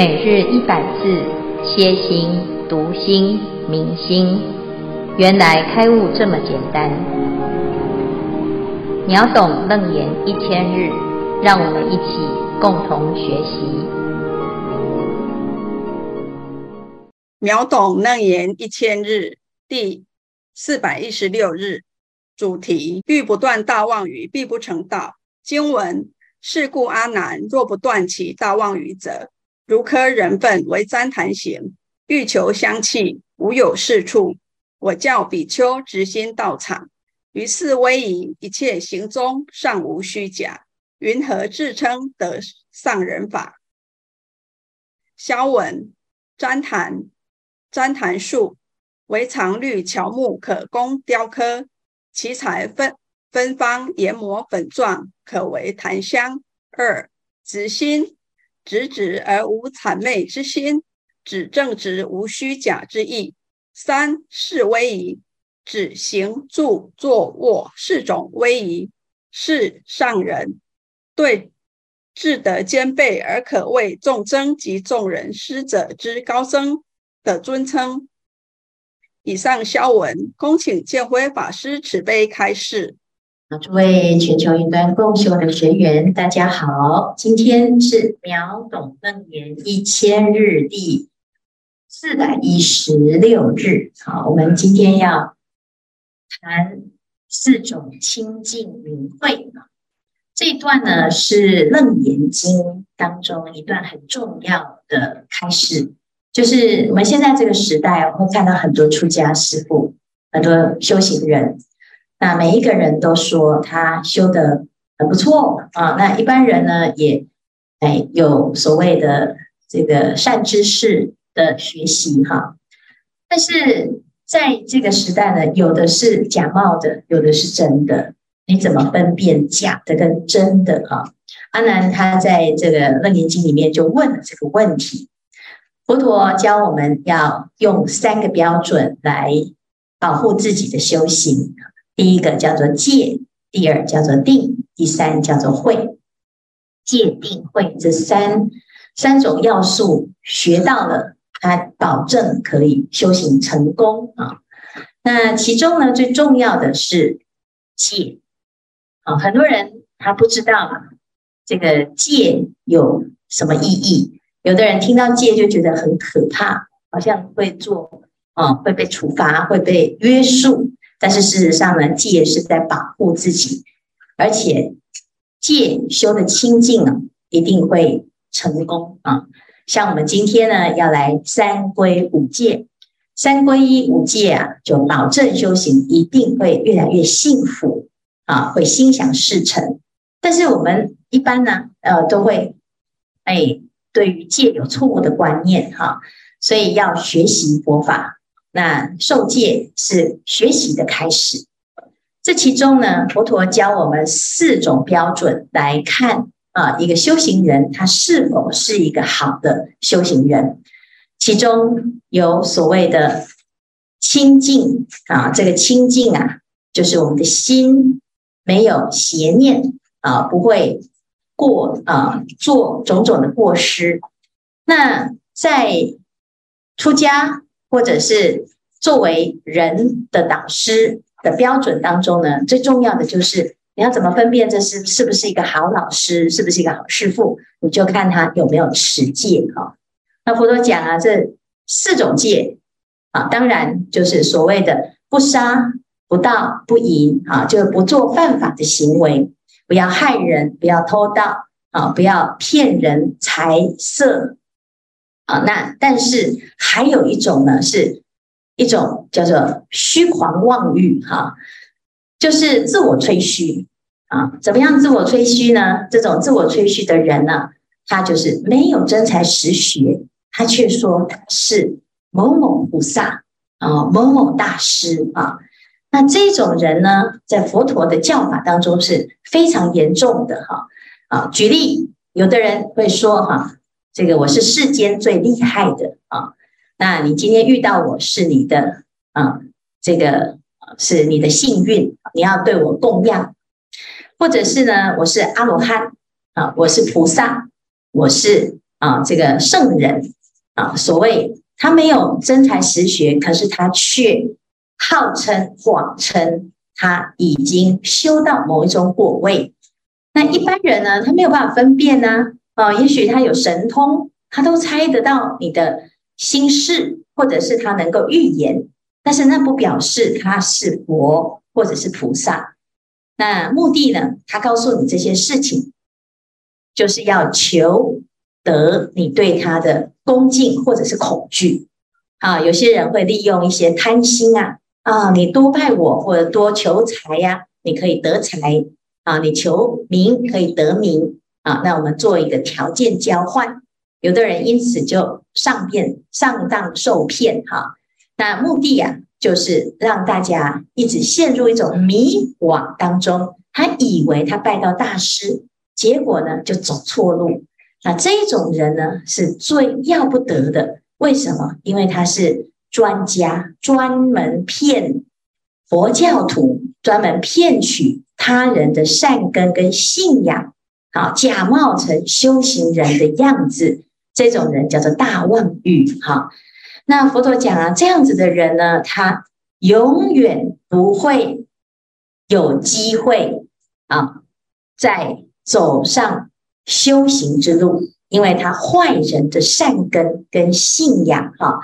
每日一百字，歇心、读心、明心，原来开悟这么简单。秒懂楞严一千日，让我们一起共同学习。秒懂楞严一千日第四百一十六日，主题：欲不断大妄语，必不成道。经文：是故阿难，若不断其大妄语者，如科人粪为旃檀形，欲求香气，无有是处。我教比丘直心道场，于是威仪，一切行踪尚无虚假，云何自称得上人法？消文：旃檀，旃檀树为常绿乔木，可供雕刻，其材分芬芳，研磨粉状，可为檀香。二直心。直直而无谄媚之心，指正直无虚假之意。三是威仪，指行住坐卧四种威仪，是上人对智德兼备而可谓众僧及众人师者之高僧的尊称。以上消文，恭请建辉法师慈悲开示。诸位全球云端共修的学员，大家好！今天是秒懂楞严一千日第四百一十六日。好，我们今天要谈四种清净明慧。这一段呢是《楞严经》当中一段很重要的开示，就是我们现在这个时代会看到很多出家师父，很多修行人。那每一个人都说他修得很不错啊，那一般人呢也哎有所谓的这个善知识的学习哈，但是在这个时代呢，有的是假冒的，有的是真的，你怎么分辨假的跟真的啊？阿难他在这个《楞严经》里面就问了这个问题，佛陀教我们要用三个标准来保护自己的修行。第一个叫做戒，第二叫做定，第三叫做慧。戒、定、慧这三三种要素学到了，它保证可以修行成功啊。那其中呢，最重要的是戒啊，很多人他不知道这个戒有什么意义。有的人听到戒就觉得很可怕，好像会做啊，会被处罚，会被约束。但是事实上呢，戒是在保护自己，而且戒修的清净啊，一定会成功啊。像我们今天呢，要来三皈五戒，三皈依五戒啊，就保证修行一定会越来越幸福啊，会心想事成。但是我们一般呢，呃，都会哎，对于戒有错误的观念哈，所以要学习佛法。那受戒是学习的开始，这其中呢，佛陀教我们四种标准来看啊，一个修行人他是否是一个好的修行人。其中有所谓的清净啊，这个清净啊，就是我们的心没有邪念啊，不会过啊做种种的过失。那在出家。或者是作为人的导师的标准当中呢，最重要的就是你要怎么分辨这是是不是一个好老师，是不是一个好师父，你就看他有没有持戒哈。那佛陀讲啊，这四种戒啊，当然就是所谓的不杀、不盗、不淫啊，就是不做犯法的行为，不要害人，不要偷盗啊，不要骗人财色。啊，那但是还有一种呢，是一种叫做虚狂妄欲哈，就是自我吹嘘啊。怎么样自我吹嘘呢？这种自我吹嘘的人呢，他就是没有真才实学，他却说是某某菩萨啊，某某大师啊。那这种人呢，在佛陀的教法当中是非常严重的哈啊。举例，有的人会说哈。这个我是世间最厉害的啊！那你今天遇到我是你的啊，这个是你的幸运，你要对我供养，或者是呢，我是阿罗汉啊，我是菩萨，我是啊，这个圣人啊，所谓他没有真才实学，可是他却号称谎称他已经修到某一种果位。那一般人呢，他没有办法分辨呢，啊也许他有神通，他都猜得到你的心事，或者是他能够预言，但是那不表示他是佛或者是菩萨。那目的呢，他告诉你这些事情，就是要求。得你对他的恭敬或者是恐惧啊，有些人会利用一些贪心啊啊，你多拜我或者多求财呀、你可以得财啊，你求名可以得名啊，那我们做一个条件交换，有的人因此就上骗上当受骗哈、那目的呀、啊，就是让大家一直陷入一种迷惘当中，他以为他拜到大师，结果呢就走错路。那这种人呢，是最要不得的。为什么？因为他是专家，专门骗佛教徒，专门骗取他人的善根跟信仰，好，假冒成修行人的样子。这种人叫做大妄语。哈，那佛陀讲啊，这样子的人呢，他永远不会有机会啊，再走上。修行之路，因为他坏人的善根跟信仰哈，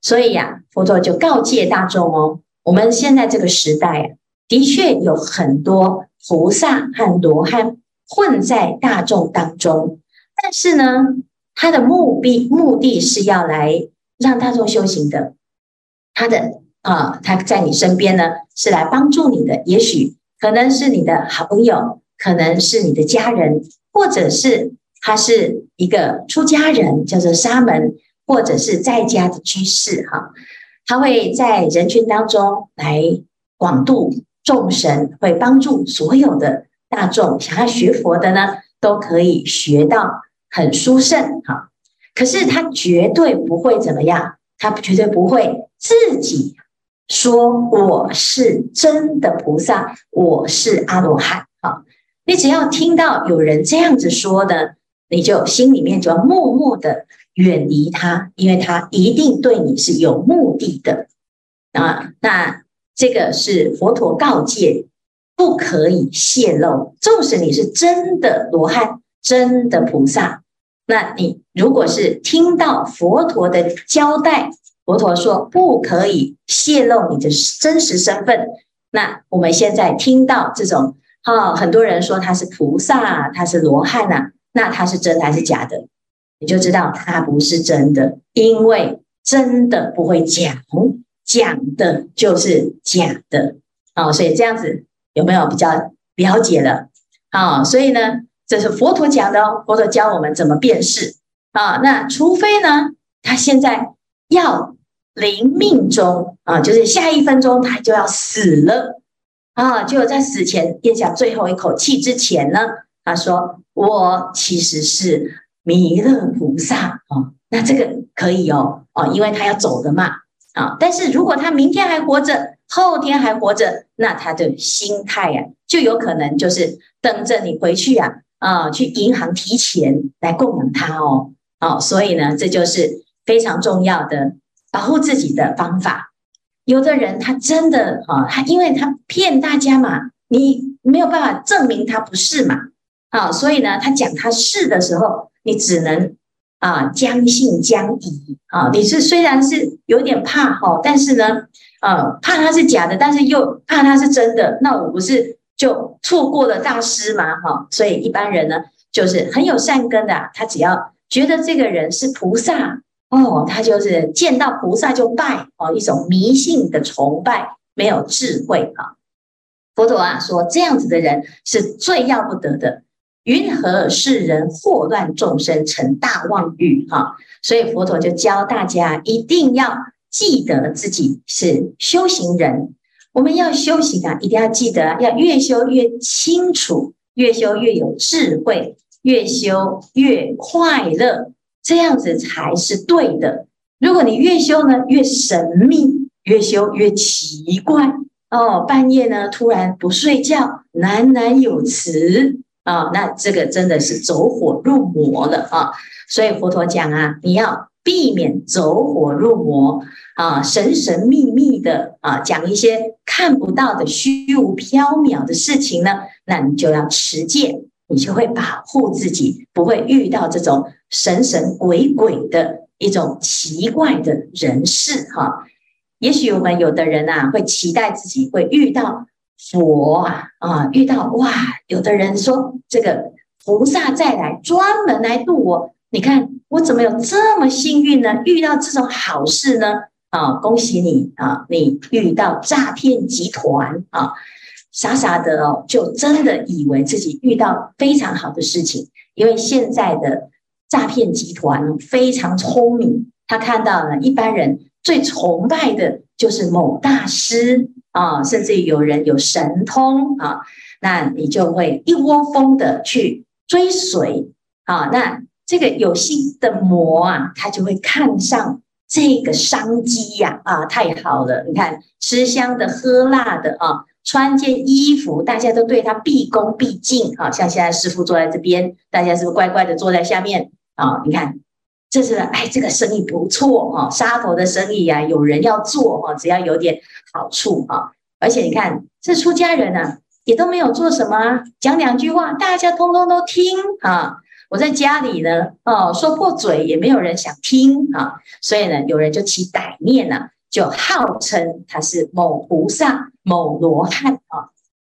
所以呀，佛陀就告诫大众哦，我们现在这个时代啊，的确有很多菩萨和罗汉混在大众当中，但是呢，他的目的目的是要来让大众修行的，他的啊，他在你身边呢，是来帮助你的，也许可能是你的好朋友，可能是你的家人。或者是他是一个出家人，叫做沙门，或者是在家的居士，哈，他会在人群当中来广度众生，会帮助所有的大众想要学佛的呢，都可以学到很殊胜，哈。可是他绝对不会怎么样，他绝对不会自己说我是真的菩萨，我是阿罗汉，哈。你只要听到有人这样子说的，你就心里面就要默默的远离他，因为他一定对你是有目的的啊。那这个是佛陀告诫，不可以泄露。纵使你是真的罗汉、真的菩萨，那你如果是听到佛陀的交代，佛陀说不可以泄露你的真实身份，那我们现在听到这种。好，很多人说他是菩萨，他是罗汉呐，那他是真的还是假的？你就知道他不是真的，因为真的不会讲，讲的就是假的。哦，所以这样子有没有比较了解了？啊，所以呢，这是佛陀讲的哦，佛陀教我们怎么辨识啊。那除非呢，他现在要临命终啊，就是下一分钟他就要死了。啊，就在死前咽下最后一口气之前呢，他说：“我其实是弥勒菩萨啊。”那这个可以哦，哦，因为他要走的嘛。啊，但是如果他明天还活着，后天还活着，那他的心态呀，就有可能就是等着你回去呀，啊，去银行提钱来供养他哦。哦，所以呢，这就是非常重要的保护自己的方法。有的人他真的啊，他因为他骗大家嘛，你没有办法证明他不是嘛，啊，所以呢，他讲他是的时候，你只能啊将信将疑啊。你是虽然是有点怕哈，但是呢，呃，怕他是假的，但是又怕他是真的，那我不是就错过了大师吗？哈，所以一般人呢，就是很有善根的，他只要觉得这个人是菩萨。哦，他就是见到菩萨就拜哦，一种迷信的崇拜，没有智慧哈。佛陀啊说，这样子的人是最要不得的。云何世人惑乱众生成大妄语哈？所以佛陀就教大家一定要记得自己是修行人。我们要修行啊，一定要记得要越修越清楚，越修越有智慧，越修越快乐。这样子才是对的。如果你越修呢，越神秘，越修越奇怪哦。半夜呢，突然不睡觉，喃喃有词啊，那这个真的是走火入魔了啊！所以佛陀讲啊，你要避免走火入魔啊，神神秘秘的啊，讲一些看不到的虚无缥缈的事情呢，那你就要持戒，你就会保护自己，不会遇到这种神神鬼鬼的一种奇怪的人事哈。也许我们有的人啊，会期待自己会遇到佛啊啊，遇到哇，有的人说这个菩萨再来专门来度我。你看我怎么有这么幸运呢？遇到这种好事呢？啊，恭喜你啊！你遇到诈骗集团啊，傻傻的哦，就真的以为自己遇到非常好的事情。因为现在的诈骗集团非常聪明，他看到了一般人最崇拜的就是某大师啊，甚至有人有神通啊，那你就会一窝蜂的去追随啊，那。这个有心的魔啊，他就会看上这个商机呀！啊，太好了！你看，吃香的喝辣的啊，穿件衣服，大家都对他毕恭毕敬啊。像现在师傅坐在这边，大家是不是乖乖的坐在下面啊？你看，这是哎，这个生意不错啊，杀头的生意呀，有人要做啊，只要有点好处啊。而且你看，这出家人呢，也都没有做什么，讲两句话，大家通通都听啊。我在家里呢，哦，说破嘴也没有人想听啊，所以呢，有人就起歹念了，啊，就号称他是某菩萨、某罗汉啊。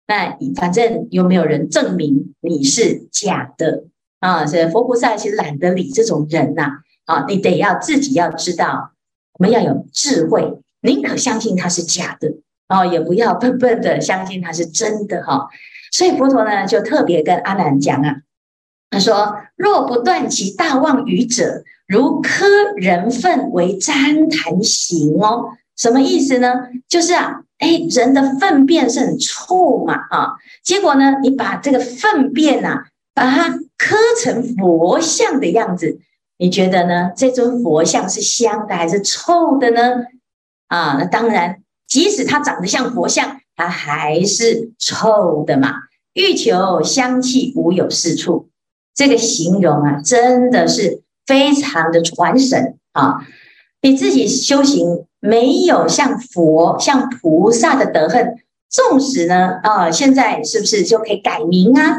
那反正有没有人证明你是假的啊？所以佛菩萨其实懒得理这种人呐，啊，你得要自己要知道，我们要有智慧，宁可相信他是假的哦，也不要笨笨的相信他是真的哈。所以佛陀呢，就特别跟阿难讲啊。他说：“若不断其大妄语者，如磕人粪为旃檀行哦。什么意思呢？就是啊，哎，人的粪便是很臭嘛，啊，结果呢，你把这个粪便啊，把它磕成佛像的样子，你觉得呢？这尊佛像是香的还是臭的呢？啊，那当然，即使它长得像佛像，它还是臭的嘛。欲求香气，无有是处。”这个形容啊，真的是非常的传神啊！你自己修行没有像佛、像菩萨的德恨，纵使呢啊，现在是不是就可以改名啊？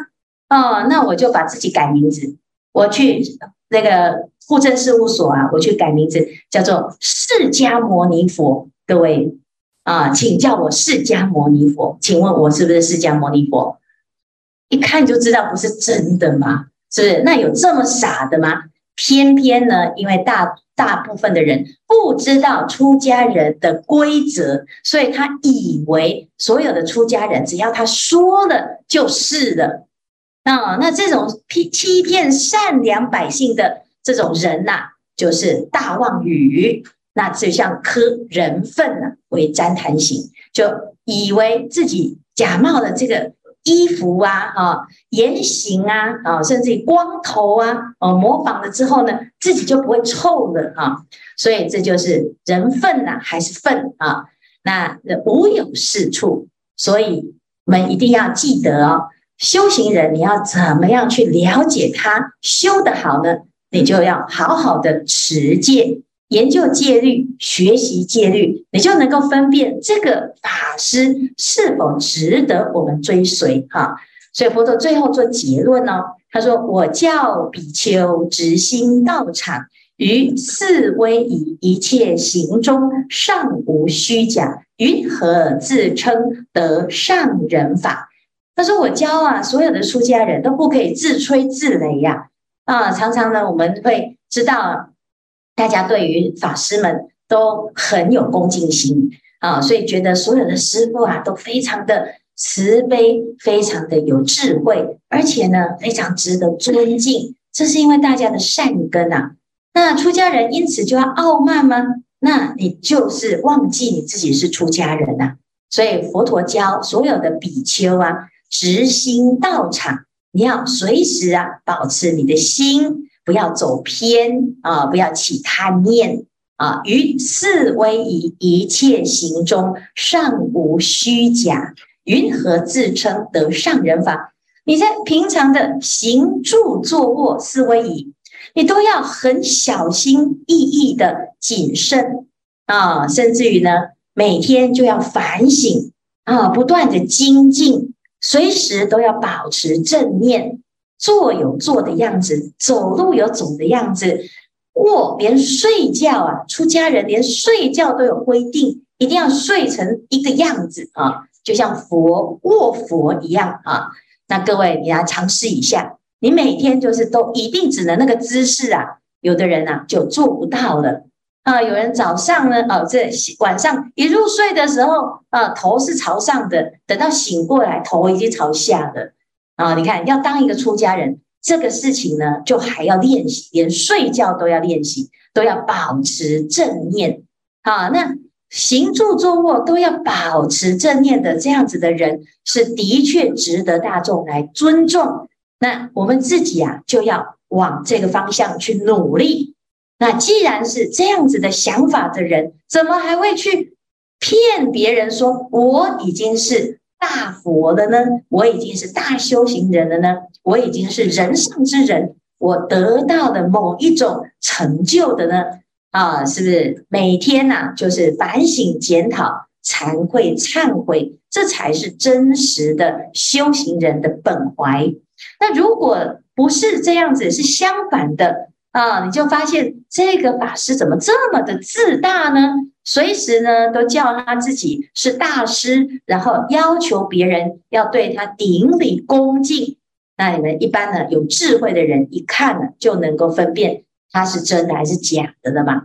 哦，那我就把自己改名字，我去那个户政事务所啊，我去改名字，叫做释迦牟尼佛。各位啊，请叫我释迦牟尼佛。请问我是不是释迦牟尼佛？一看就知道不是真的吗？是不是？那有这么傻的吗？偏偏呢，因为大大部分的人不知道出家人的规则，所以他以为所有的出家人只要他说了就是了。那，那这种欺欺骗善良百姓的这种人呐、就是大妄语。那就像磕人粪啊，为旃檀行，就以为自己假冒了这个。衣服啊，啊，言行啊，啊，甚至于光头啊，哦，模仿了之后呢，自己就不会臭了啊。所以这就是人粪呐、啊，还是粪啊？那无有是处。所以我们一定要记得哦，修行人你要怎么样去了解他修得好呢？你就要好好的持戒。研究戒律，学习戒律，你就能够分辨这个法师是否值得我们追随哈。所以佛陀最后做结论呢，他说：“我教比丘直心道场，于四威仪一切行中，尚无虚假，云何自称得上人法？”他说：“我教啊，所有的出家人都不可以自吹自擂呀啊！常常呢，我们会知道。”大家对于法师们都很有恭敬心啊，所以觉得所有的师父啊都非常的慈悲，非常的有智慧，而且呢非常值得尊敬。这是因为大家的善根啊。那出家人因此就要傲慢吗？那你就是忘记你自己是出家人呐。所以佛陀教所有的比丘啊，直心道场，你要随时啊保持你的心。不要走偏啊！不要起贪念啊！于四威仪一切行中，尚无虚假，云何自称得上人法？你在平常的行住坐卧四威仪，你都要很小心翼翼的谨慎啊，甚至于呢，每天就要反省啊，不断的精进，随时都要保持正念，坐有坐的样子，走路有走的样子，卧连睡觉啊，出家人连睡觉都有规定，一定要睡成一个样子啊，就像佛卧佛一样啊。那各位，你来尝试一下，你每天就是都一定只能那个姿势啊，有的人啊就做不到了啊。有人早上呢，哦，这晚上一入睡的时候啊，头是朝上的，等到醒过来，头已经朝下了啊。你看，要当一个出家人，这个事情呢，就还要练习，连睡觉都要练习，都要保持正念啊。那。行住坐卧都要保持正念的这样子的人，是的确值得大众来尊重。那我们自己啊，就要往这个方向去努力。那既然是这样子的想法的人，怎么还会去骗别人说我已经是大佛的呢？我已经是大修行人了呢？我已经是人上之人，我得到的某一种成就的呢？啊，是不是每天呐、啊，就是反省检讨、惭愧忏悔，这才是真实的修行人的本怀。那如果不是这样子，是相反的啊，你就发现这个法师怎么这么的自大呢？随时呢都叫他自己是大师，然后要求别人要对他顶礼恭敬。那你们一般呢有智慧的人一看呢就能够分辨。他是真的还是假的了嘛？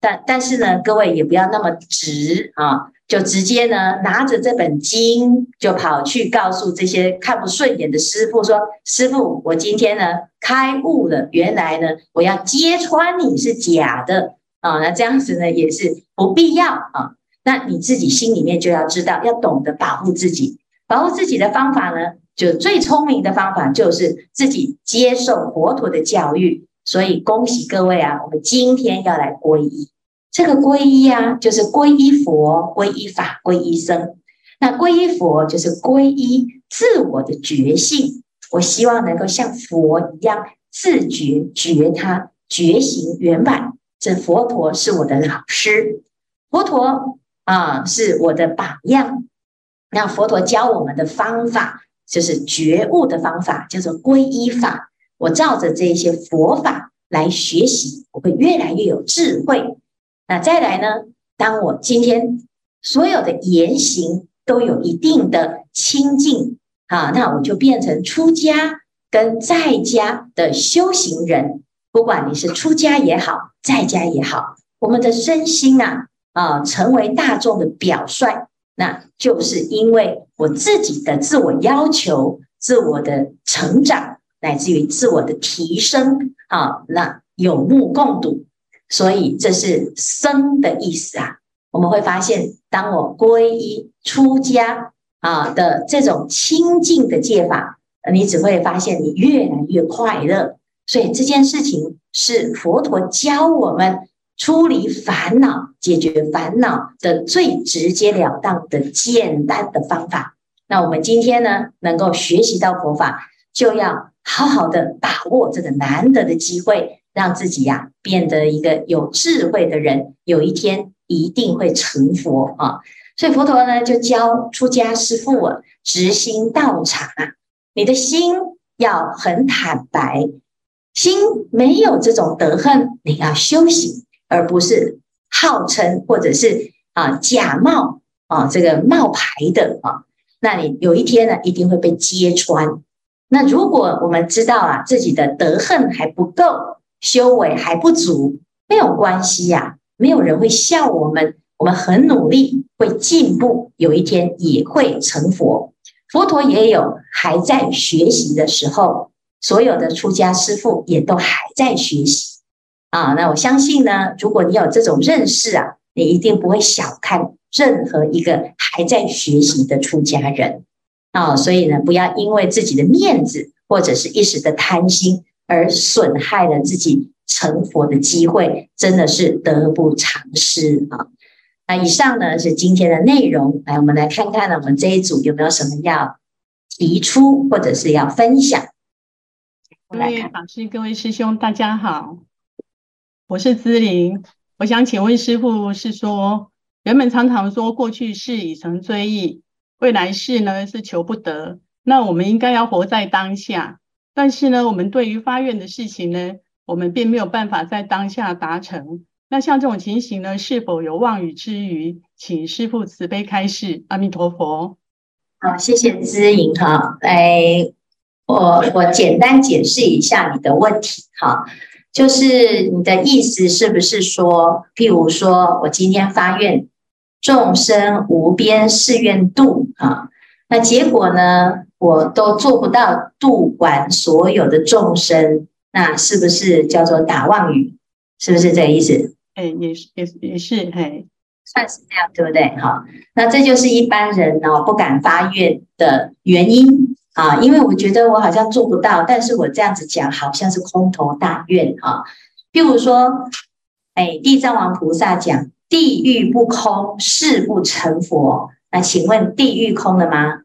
但但是呢，各位也不要那么直啊，就直接呢拿着这本经就跑去告诉这些看不顺眼的师傅说：“师傅，我今天呢开悟了，原来呢我要揭穿你是假的啊！”那这样子呢也是不必要啊。那你自己心里面就要知道，要懂得保护自己。保护自己的方法呢，就最聪明的方法就是自己接受佛陀的教育。所以恭喜各位啊，我们今天要来皈依。这个皈依啊，就是皈依佛、皈依法、皈依僧。那皈依佛就是皈依自我的觉性。我希望能够像佛一样自觉觉他觉行圆满。这佛陀是我的老师，佛陀啊是我的榜样。那佛陀教我们的方法就是觉悟的方法，叫做皈依法。我照着这些佛法来学习，我会越来越有智慧。那再来呢？当我今天所有的言行都有一定的清净啊，那我就变成出家跟在家的修行人。不管你是出家也好，在家也好，我们的身心啊啊，成为大众的表率，那就是因为我自己的自我要求、自我的成长。乃至于自我的提升啊，那有目共睹，所以这是生的意思啊。我们会发现，当我皈依出家啊的这种清净的戒法，你只会发现你越来越快乐。所以这件事情是佛陀教我们出离烦恼、解决烦恼的最直截了当的简单的方法。那我们今天呢，能够学习到佛法，就要。好好的把握这个难得的机会，让自己呀、变得一个有智慧的人，有一天一定会成佛啊！所以佛陀呢就教出家师父啊，直心道场啊，你的心要很坦白，心没有这种得恨，你要修行，而不是号称或者是啊假冒啊这个冒牌的啊，那你有一天呢一定会被揭穿。那如果我们知道啊，自己的德行还不够，修为还不足，没有关系呀，没有人会笑我们，我们很努力，会进步，有一天也会成佛。佛陀也有还在学习的时候，所有的出家师父也都还在学习啊。那我相信呢，如果你有这种认识啊，你一定不会小看任何一个还在学习的出家人。啊、所以呢，不要因为自己的面子或者是一时的贪心而损害了自己成佛的机会，真的是得不偿失啊！那以上呢是今天的内容，来，我们来看看呢，我们这一组有没有什么要提出或者是要分享。各位法师、各位师兄，大家好，我是姿玲。我想请问师傅，是说人们常常说过去世已成追忆，未来世呢是求不得。那我们应该要活在当下，但是呢，我们对于发愿的事情呢，我们并没有办法在当下达成。那像这种情形呢，是否有妄语之余？请师父慈悲开示。阿弥陀佛。好，谢谢姿莹哈，来。我我简单解释一下你的问题哈，就是你的意思是不是说，譬如说我今天发愿众生无边誓愿度啊，那结果呢，我都做不到度完所有的众生，那是不是叫做打妄语？是不是这个意思？哎，也是也也是，嘿，算是这样，对不对？哈，那这就是一般人呢不敢发愿的原因。啊，因为我觉得我好像做不到，但是我这样子讲好像是空头大愿啊。譬如说，哎，地藏王菩萨讲地狱不空，誓不成佛。那请问地狱空了吗？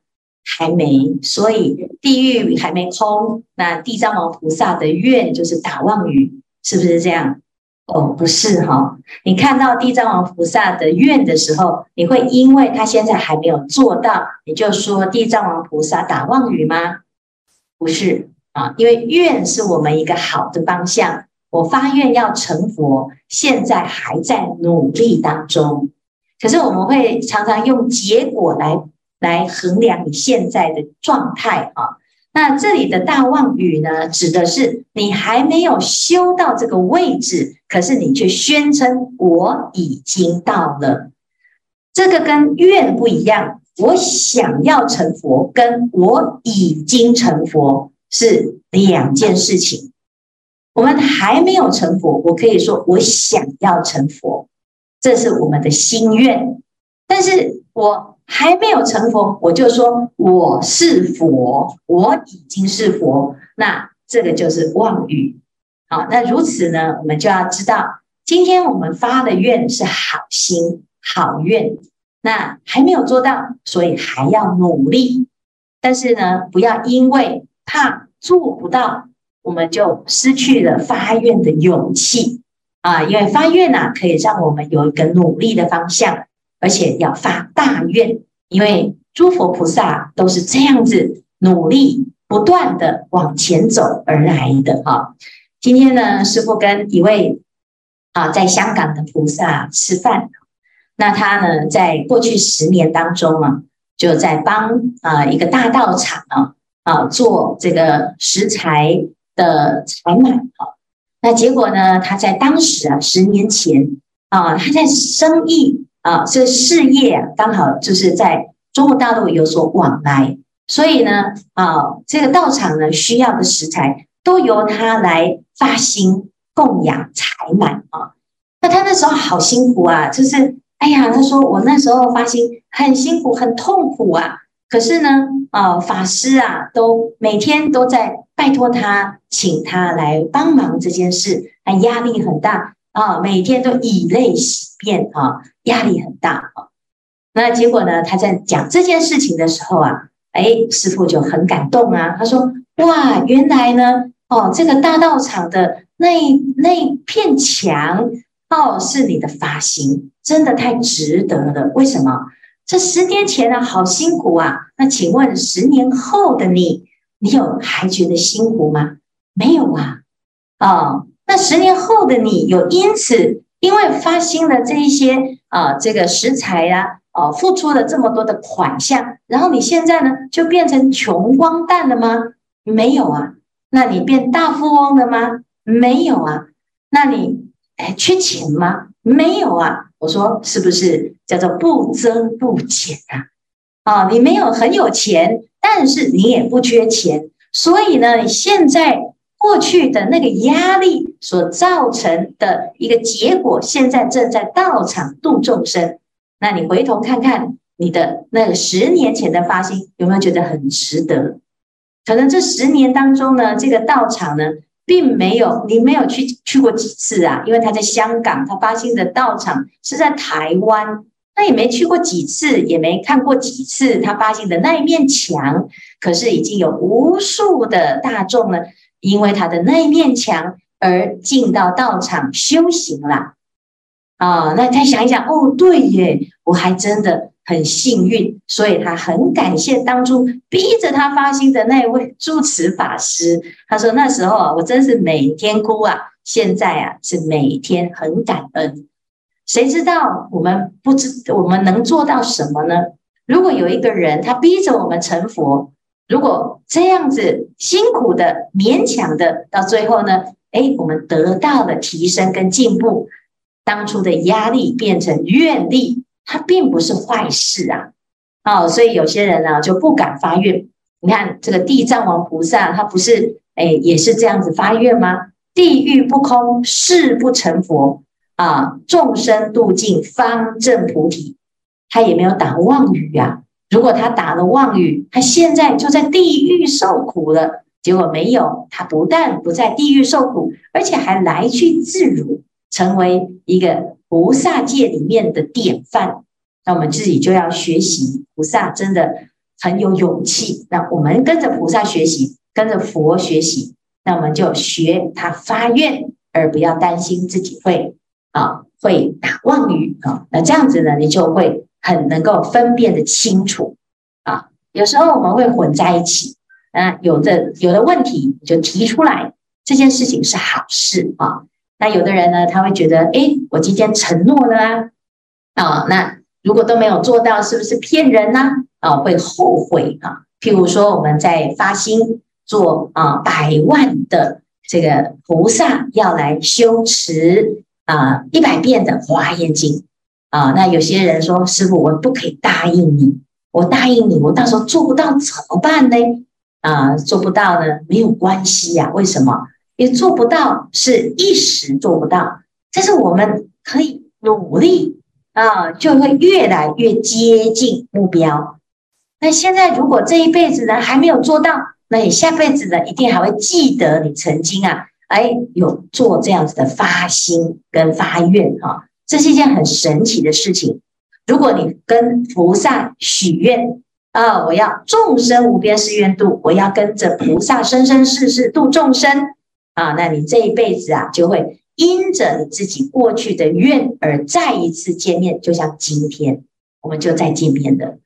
还没，所以地狱还没空。那地藏王菩萨的愿就是打妄语，是不是这样？哦，不是哈、哦，你看到地藏王菩萨的愿的时候，你会因为他现在还没有做到，你就说地藏王菩萨打妄语吗？不是啊，因为愿是我们一个好的方向。我发愿要成佛，现在还在努力当中。可是我们会常常用结果来来衡量你现在的状态啊。那这里的大妄语呢，指的是你还没有修到这个位置，可是你却宣称我已经到了。这个跟愿不一样，我想要成佛，跟我已经成佛是两件事情。我们还没有成佛，我可以说我想要成佛，这是我们的心愿，但是我。还没有成佛，我就说我是佛，我已经是佛，那这个就是妄语。好，那如此呢，我们就要知道，今天我们发的愿是好心好愿，那还没有做到，所以还要努力。但是呢，不要因为怕做不到，我们就失去了发愿的勇气啊！因为发愿呢，可以让我们有一个努力的方向。而且要发大愿，因为诸佛菩萨都是这样子努力不断的往前走而来的哈。今天呢，师父跟一位啊在香港的菩萨吃饭，那他呢在过去十年当中啊，就在帮啊一个大道场啊啊做这个食材的采买啊。那结果呢，他在当时啊十年前啊，他在生意。啊，这事业，刚好就是在中国大陆有所往来，所以呢，啊，这个道场呢需要的食材都由他来发心供养采买啊。那他那时候好辛苦啊，就是哎呀，他说我那时候发心很辛苦，很痛苦啊。可是呢，啊，法师啊，都每天都在拜托他，请他来帮忙这件事，他压力很大。啊，每天都以泪洗面啊，压力很大啊。那结果呢？他在讲这件事情的时候啊，哎，师父就很感动啊。他说：“哇，原来呢，哦，这个大道场的那那一片墙，哦，是你的发心，真的太值得了。为什么？这十年前呢，好辛苦啊。那请问，十年后的你，你有还觉得辛苦吗？没有啊，哦。”那十年后的你，有因此因为发心的这一些啊，这个食材呀，啊，付出了这么多的款项，然后你现在呢，就变成穷光蛋了吗？没有啊。那你变大富翁了吗？没有啊。那你哎缺钱吗？没有啊。我说是不是叫做不增不减啊？啊，你没有很有钱，但是你也不缺钱，所以呢，你现在。过去的那个压力所造成的一个结果，现在正在道场度众生。那你回头看看你的那个十年前的发心，有没有觉得很值得？可能这十年当中呢，这个道场呢，并没有你没有去去过几次啊，因为他在香港，他发心的道场是在台湾。那也没去过几次，也没看过几次他发心的那一面墙，可是已经有无数的大众呢，因为他的那一面墙而进到道场修行了。啊，那再想一想，哦，对耶，我还真的很幸运，所以他很感谢当初逼着他发心的那位住持法师。他说那时候啊，我真是每天哭啊，现在啊是每天很感恩。谁知道我们不知我们能做到什么呢？如果有一个人他逼着我们成佛，如果这样子辛苦的勉强的，到最后呢，诶，我们得到了提升跟进步。当初的压力变成愿力，它并不是坏事啊！哦，所以有些人呢就不敢发愿。你看这个地藏王菩萨，他不是哎也是这样子发愿吗？地狱不空，誓不成佛啊！众生度尽，方证菩提。他也没有打妄语呀。如果他打了妄语，他现在就在地狱受苦了。结果没有，他不但不在地狱受苦，而且还来去自如。成为一个菩萨界里面的典范，那我们自己就要学习菩萨，真的很有勇气。那我们跟着菩萨学习，跟着佛学习，那我们就学他发愿，而不要担心自己会啊会打妄语啊。那这样子呢，你就会很能够分辨得清楚啊。有时候我们会混在一起，啊，有的有的问题就提出来，这件事情是好事啊。那有的人呢，他会觉得，哎，我今天承诺了啊，啊，那如果都没有做到，是不是骗人呢？啊，会后悔啊。譬如说，我们在发心做啊百万的这个菩萨要来修持啊一百遍的华严经啊，那有些人说，师傅，我不可以答应你，我答应你，我到时候做不到怎么办呢？啊，做不到呢，没有关系呀，为什么？也做不到，是一时做不到，但是我们可以努力啊，就会越来越接近目标。那现在如果这一辈子呢还没有做到，那你下辈子呢一定还会记得你曾经啊，哎，有做这样子的发心跟发愿哈，这是一件很神奇的事情。如果你跟菩萨许愿啊，我要众生无边誓愿度，我要跟着菩萨生生世世度众生。啊，那你这一辈子啊，就会因着你自己过去的愿而再一次见面，就像今天我们就再见面的。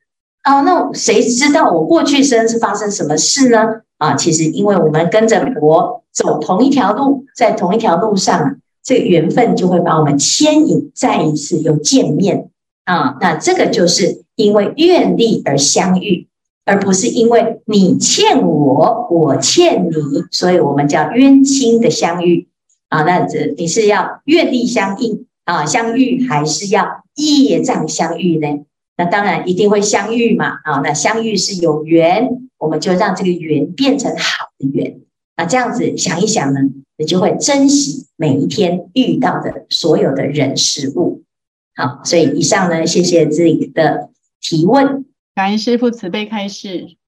哦，那谁知道我过去生是发生什么事呢？啊，其实因为我们跟着佛走同一条路，在同一条路上，这个缘分就会把我们牵引，再一次又见面。啊，那这个就是因为愿力而相遇。而不是因为你欠我，我欠你，所以我们叫冤亲的相遇啊。那这你是要愿力相应啊，相遇还是要业障相遇呢？那当然一定会相遇嘛啊。那相遇是有缘，我们就让这个缘变成好的缘。那这样子想一想呢，你就会珍惜每一天遇到的所有的人事物。好，所以以上呢，谢谢自己的提问。感恩师父慈悲开示。